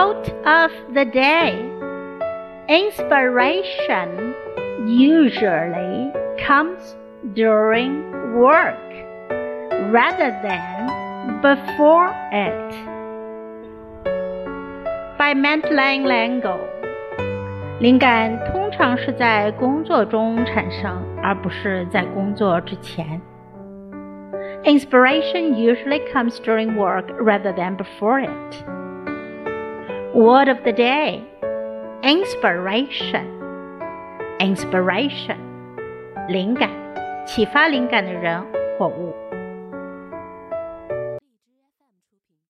Quote of the day Inspiration usually comes during work rather than before it. By Madeleine L'Engle，灵感通常是在工作中产生，而不是在工作之前。Inspiration usually comes during work rather than before it. Word of the day inspiration. Inspiration 灵感，启发灵感的人或物。